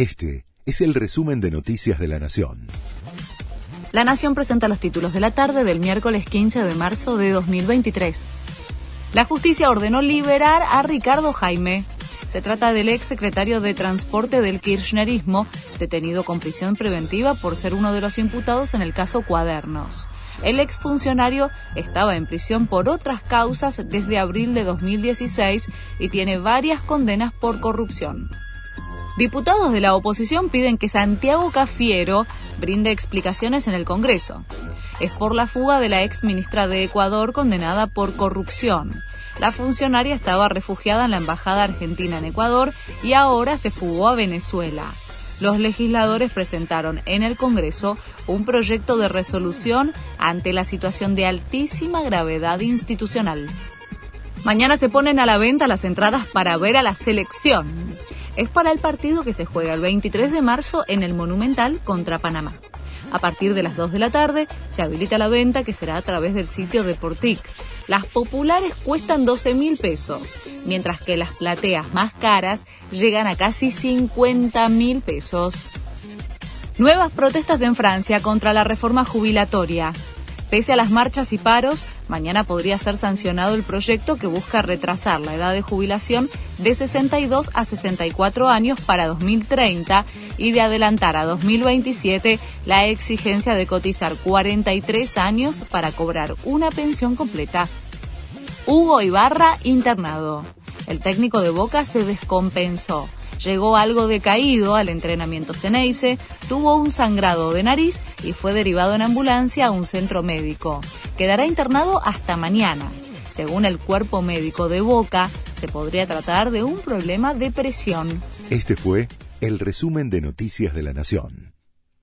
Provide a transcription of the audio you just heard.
Este es el resumen de Noticias de la Nación. La Nación presenta los títulos de la tarde del miércoles 15 de marzo de 2023. La justicia ordenó liberar a Ricardo Jaime. Se trata del ex secretario de Transporte del Kirchnerismo, detenido con prisión preventiva por ser uno de los imputados en el caso Cuadernos. El exfuncionario estaba en prisión por otras causas desde abril de 2016 y tiene varias condenas por corrupción. Diputados de la oposición piden que Santiago Cafiero brinde explicaciones en el Congreso. Es por la fuga de la ex ministra de Ecuador condenada por corrupción. La funcionaria estaba refugiada en la Embajada Argentina en Ecuador y ahora se fugó a Venezuela. Los legisladores presentaron en el Congreso un proyecto de resolución ante la situación de altísima gravedad institucional. Mañana se ponen a la venta las entradas para ver a la selección es para el partido que se juega el 23 de marzo en el Monumental contra Panamá. A partir de las 2 de la tarde se habilita la venta que será a través del sitio de Portic. Las populares cuestan 12 mil pesos, mientras que las plateas más caras llegan a casi 50 mil pesos. Nuevas protestas en Francia contra la reforma jubilatoria. Pese a las marchas y paros, mañana podría ser sancionado el proyecto que busca retrasar la edad de jubilación de 62 a 64 años para 2030 y de adelantar a 2027 la exigencia de cotizar 43 años para cobrar una pensión completa. Hugo Ibarra internado. El técnico de Boca se descompensó llegó algo decaído al entrenamiento Ceneice, tuvo un sangrado de nariz y fue derivado en ambulancia a un centro médico. Quedará internado hasta mañana. Según el cuerpo médico de Boca, se podría tratar de un problema de presión. Este fue el resumen de Noticias de la Nación.